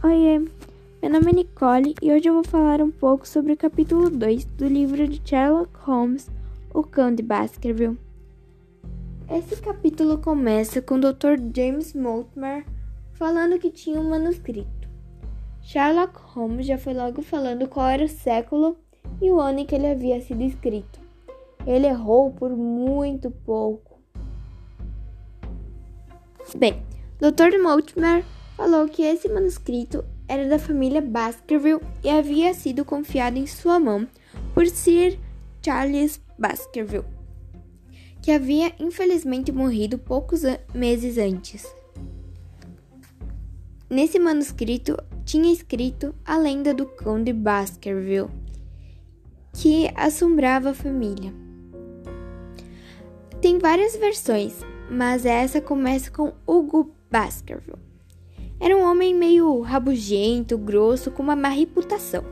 Oiê, meu nome é Nicole e hoje eu vou falar um pouco sobre o capítulo 2 do livro de Sherlock Holmes, O Cão de Baskerville. Esse capítulo começa com o Dr. James Mortimer falando que tinha um manuscrito. Sherlock Holmes já foi logo falando qual era o século e o ano em que ele havia sido escrito. Ele errou por muito pouco. Bem, Dr. Mortimer falou que esse manuscrito era da família Baskerville e havia sido confiado em sua mão por Sir Charles Baskerville, que havia infelizmente morrido poucos meses antes. Nesse manuscrito tinha escrito a lenda do Conde Baskerville, que assombrava a família. Tem várias versões, mas essa começa com Hugo Baskerville. Era um homem meio rabugento, grosso, com uma má reputação.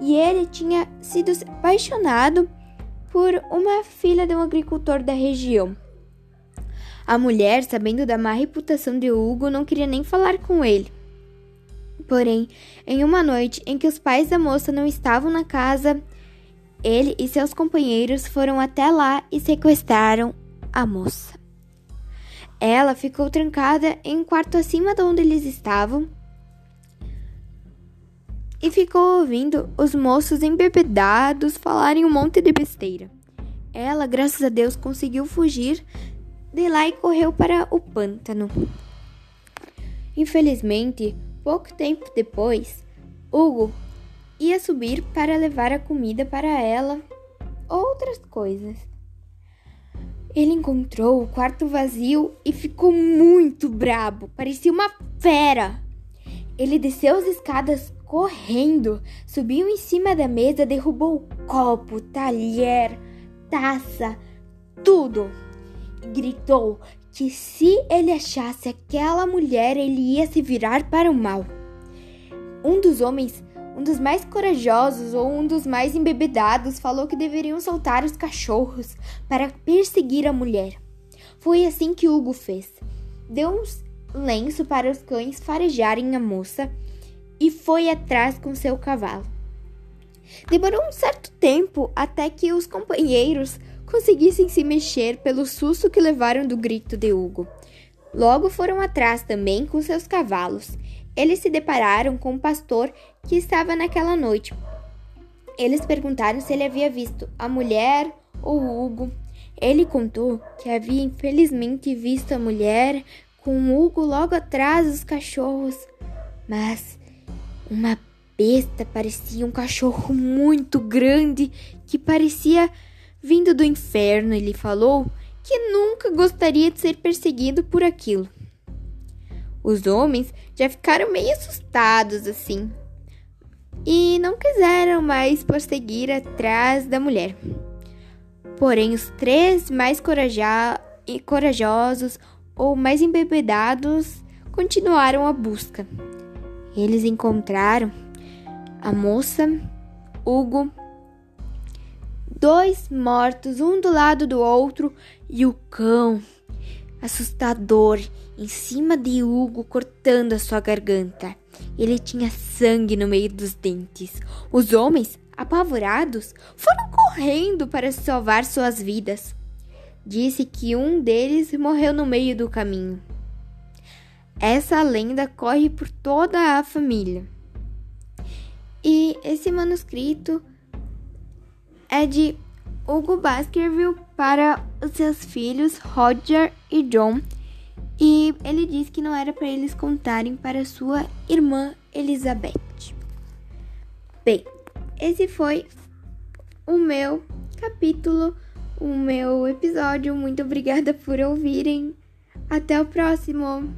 E ele tinha sido apaixonado por uma filha de um agricultor da região. A mulher, sabendo da má reputação de Hugo, não queria nem falar com ele. Porém, em uma noite em que os pais da moça não estavam na casa, ele e seus companheiros foram até lá e sequestraram a moça. Ela ficou trancada em um quarto acima de onde eles estavam e ficou ouvindo os moços embebedados falarem um monte de besteira. Ela, graças a Deus, conseguiu fugir de lá e correu para o pântano. Infelizmente, pouco tempo depois, Hugo ia subir para levar a comida para ela, outras coisas. Ele encontrou o quarto vazio e ficou muito brabo, parecia uma fera. Ele desceu as escadas correndo, subiu em cima da mesa, derrubou copo, talher, taça, tudo. E gritou que se ele achasse aquela mulher, ele ia se virar para o mal. Um dos homens um dos mais corajosos ou um dos mais embebedados falou que deveriam soltar os cachorros para perseguir a mulher. Foi assim que Hugo fez. Deu um lenço para os cães farejarem a moça e foi atrás com seu cavalo. Demorou um certo tempo até que os companheiros conseguissem se mexer pelo susto que levaram do grito de Hugo. Logo foram atrás também com seus cavalos eles se depararam com o pastor que estava naquela noite. Eles perguntaram se ele havia visto a mulher ou Hugo. Ele contou que havia infelizmente visto a mulher com Hugo logo atrás dos cachorros, mas uma besta parecia um cachorro muito grande que parecia vindo do inferno. Ele falou que nunca gostaria de ser perseguido por aquilo. Os homens já ficaram meio assustados assim e não quiseram mais prosseguir atrás da mulher. Porém, os três mais coraja corajosos ou mais embebedados continuaram a busca. Eles encontraram a moça, Hugo, dois mortos, um do lado do outro, e o cão assustador em cima de Hugo, cortando a sua garganta. Ele tinha sangue no meio dos dentes. Os homens, apavorados, foram correndo para salvar suas vidas. Disse que um deles morreu no meio do caminho. Essa lenda corre por toda a família. E esse manuscrito é de Hugo Baskerville para os seus filhos Roger e John, e ele disse que não era para eles contarem para sua irmã Elizabeth. Bem, esse foi o meu capítulo, o meu episódio. Muito obrigada por ouvirem. Até o próximo!